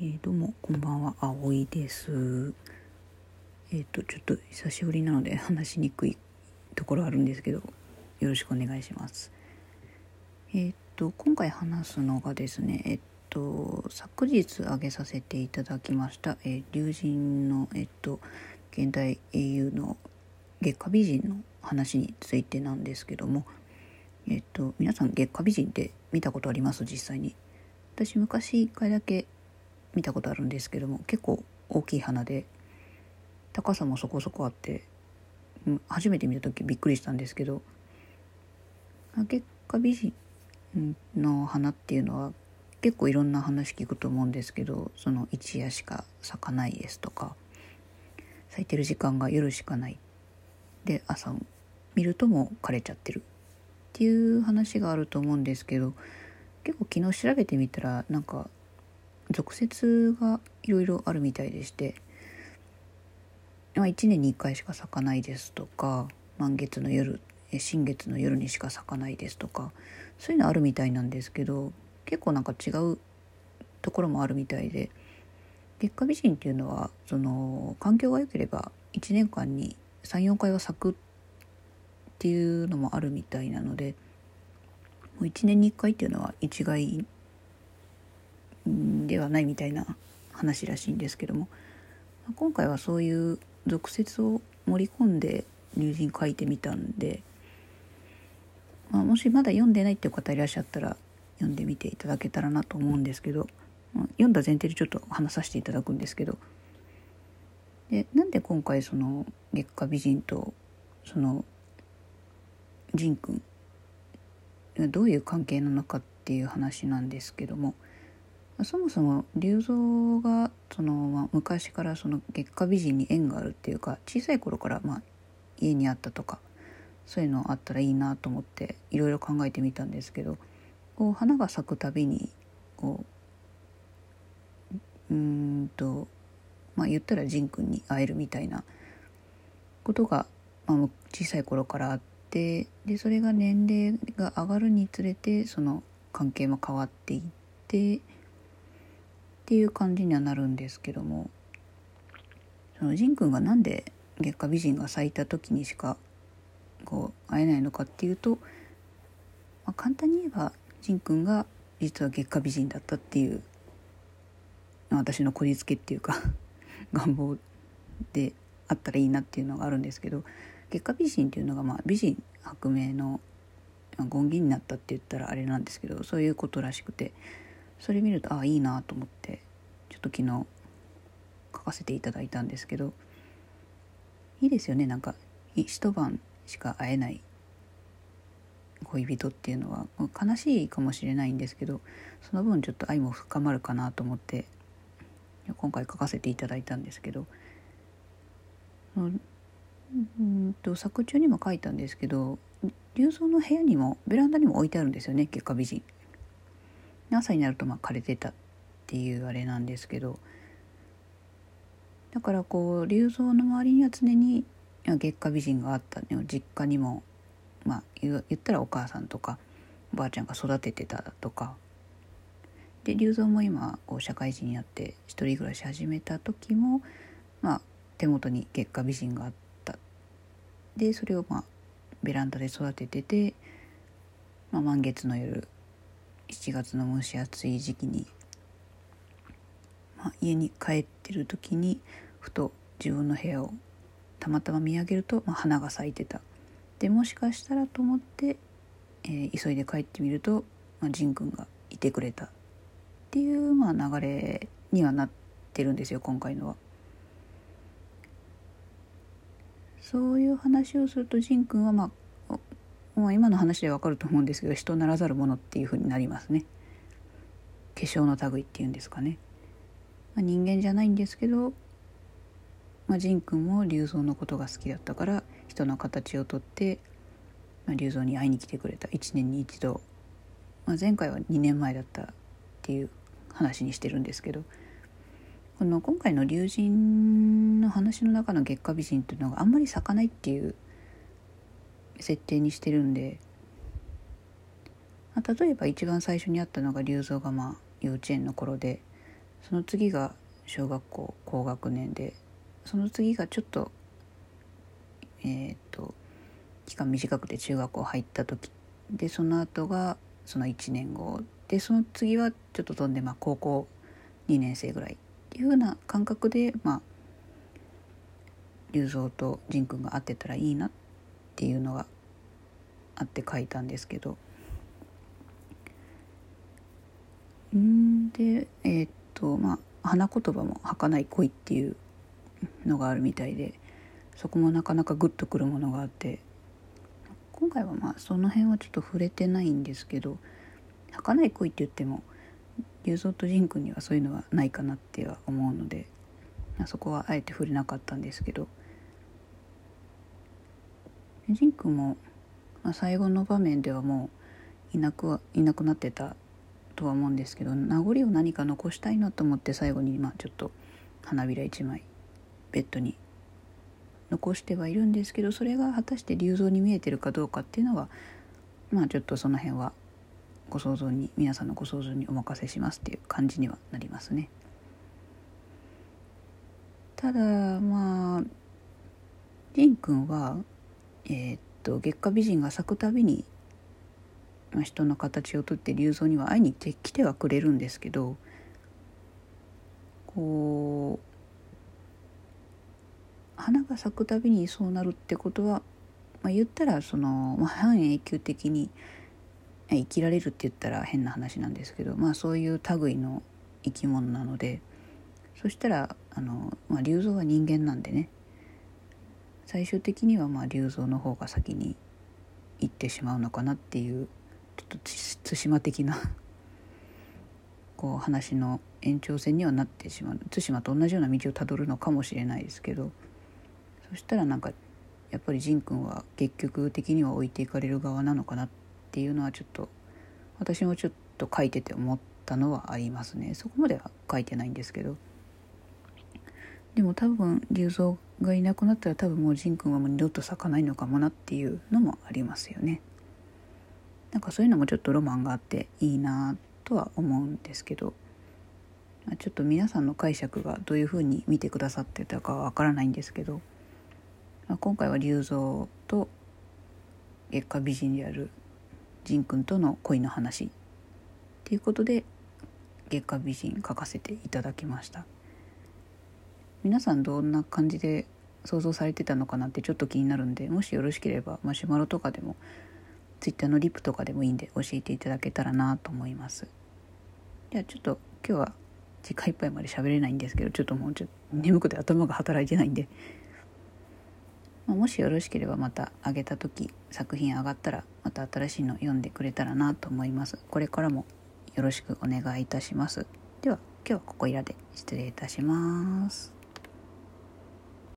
えー、どうもこんばんは。葵です。えっ、ー、とちょっと久しぶりなので話しにくいところあるんですけどよろしくお願いします。えっ、ー、と今回話すのがですねえっと昨日挙げさせていただきましたえ龍神のえっと現代英雄の月下美人の話についてなんですけどもえっと皆さん月下美人って見たことあります？実際に。私昔一回だけ見たことあるんですけども結構大きい花で高さもそこそこあって初めて見た時びっくりしたんですけど月下美人の花っていうのは結構いろんな話聞くと思うんですけどその一夜しか咲かないですとか咲いてる時間が夜しかない。で朝見るともう枯れちゃってるっていう話があると思うんですけど結構昨日調べてみたらなんか俗説がいろいろあるみたいでして、まあ、1年に1回しか咲かないですとか満月の夜新月の夜にしか咲かないですとかそういうのあるみたいなんですけど結構なんか違うところもあるみたいで月下美人っていうのはその環境が良ければ1年間に34回は咲くっていうのもあるみたいなのでもう1年に1回っていうのは一概ではないみたいな話らしいんですけども。今回はそういう俗説を盛り込んで友人書いてみたんで、まあ、もしまだ読んでないっていう方いらっしゃったら読んでみていただけたらなと思うんですけど、まあ、読んだ前提でちょっと話させていただくんですけど。でなんで今回その月下美人とその仁君どういう関係なのかっていう話なんですけども。そもそも龍造がその、まあ、昔からその月下美人に縁があるっていうか小さい頃からまあ家にあったとかそういうのあったらいいなと思っていろいろ考えてみたんですけどこう花が咲くたびにこううんとまあ言ったら仁君に会えるみたいなことが、まあ、小さい頃からあってでそれが年齢が上がるにつれてその関係も変わっていって。っていう感じにはなるんですけどもその仁君がなんで月下美人が咲いた時にしかこう会えないのかっていうと、まあ、簡単に言えば仁君が実は月下美人だったっていう私のこじつけっていうか 願望であったらいいなっていうのがあるんですけど月下美人っていうのがまあ美人薄命の権義になったって言ったらあれなんですけどそういうことらしくてそれ見るとああいいなと思ってちょっと昨日書かせていただいたんですけどいいですよねなんか一晩しか会えない恋人っていうのは悲しいかもしれないんですけどその分ちょっと愛も深まるかなと思って今回書かせていただいたんですけどうんと作中にも書いたんですけど龍造の部屋にもベランダにも置いてあるんですよね月下美人。朝になるとまあ枯れてたっていうあれなんですけどだからこう龍造の周りには常に月下美人があったの実家にもまあ言ったらお母さんとかおばあちゃんが育ててたとか。で龍造も今こう社会人になって一人暮らし始めた時もまあ手元に月下美人があった。でそれをまあベランダで育ててて、まあ、満月の夜7月の蒸し暑い時期に、まあ、家に帰ってる時にふと自分の部屋をたまたま見上げると、まあ、花が咲いてたでもしかしたらと思って、えー、急いで帰ってみると、まあ、仁君がいてくれたっていう、まあ、流れにはなってるんですよ今回のは。そういう話をすると仁君はまあまあ、今の話でわかると思うんですけど人ならざるものっていうふうになりますね。化粧の類っていうんですかね、まあ、人間じゃないんですけど、まあ、仁君も龍造のことが好きだったから人の形をとって、まあ、龍造に会いに来てくれた。1年に一度、まあ、前回は2年前だったっていう話にしてるんですけど。この今回の龍神の話の中の月下美人っていうのがあんまり咲かないっていう設定にしてるんで、まあ、例えば一番最初にあったのが龍造がまあ幼稚園の頃でその次が小学校高学年でその次がちょっとえっ、と期間短くて中学校入った時でその後がその1年後でその次はちょっと飛んで、まあ、高校2年生ぐらいっていうような感覚でまあ龍造と仁君が会ってたらいいなってていうのがあって書いたんですけど。んでえー、っとまあ花言葉も「儚い恋」っていうのがあるみたいでそこもなかなかグッとくるものがあって今回はまあその辺はちょっと触れてないんですけど「儚い恋」って言っても雄三と仁君にはそういうのはないかなっては思うのでそこはあえて触れなかったんですけど。仁君も、まあ、最後の場面ではもういなくはいなくなってたとは思うんですけど名残を何か残したいなと思って最後にまあちょっと花びら1枚ベッドに残してはいるんですけどそれが果たして流蔵に見えてるかどうかっていうのはまあちょっとその辺はご想像に皆さんのご想像にお任せしますっていう感じにはなりますね。ただまあ仁君はえー、っと月下美人が咲くたびにまあ、人の形をとって龍造には会いに来てはくれるんですけどこう花が咲くたびにそうなるってことは、まあ、言ったらその、まあ、半永久的に生きられるって言ったら変な話なんですけど、まあ、そういう類の生き物なのでそしたらあの、まあ、龍造は人間なんでね。最終的にはまあ龍造の方が先に行ってしまうのかなっていうちょっと対馬的な こう話の延長線にはなってしまう。対馬と同じような道をたどるのかもしれないですけどそしたらなんかやっぱり仁君は結局的には置いていかれる側なのかなっていうのはちょっと私もちょっと書いてて思ったのはありますね。そこまでは書いてないんですけど。でも多分龍造がいなくなったら多分もう仁君はもう二度と咲かないのかもなっていうのもありますよね。なんかそういうのもちょっとロマンがあっていいなとは思うんですけどちょっと皆さんの解釈がどういうふうに見てくださってたかはわからないんですけど、まあ、今回は龍造と月下美人である仁君との恋の話っていうことで月下美人書かせていただきました皆さんどんな感じで想像されてたのかなってちょっと気になるんでもしよろしければマシュマロとかでもツイッターのリプとかでもいいんで教えていただけたらなと思います。じゃあちょっと今日は時間いっぱいまで喋れないんですけどちょっともうちょっと眠くて頭が働いてないんで、まあ、もしよろしければまたあげた時作品上がったらまた新しいの読んでくれたらなと思います。これからもよろしくお願いいたします。では今日はここいらで失礼いたします。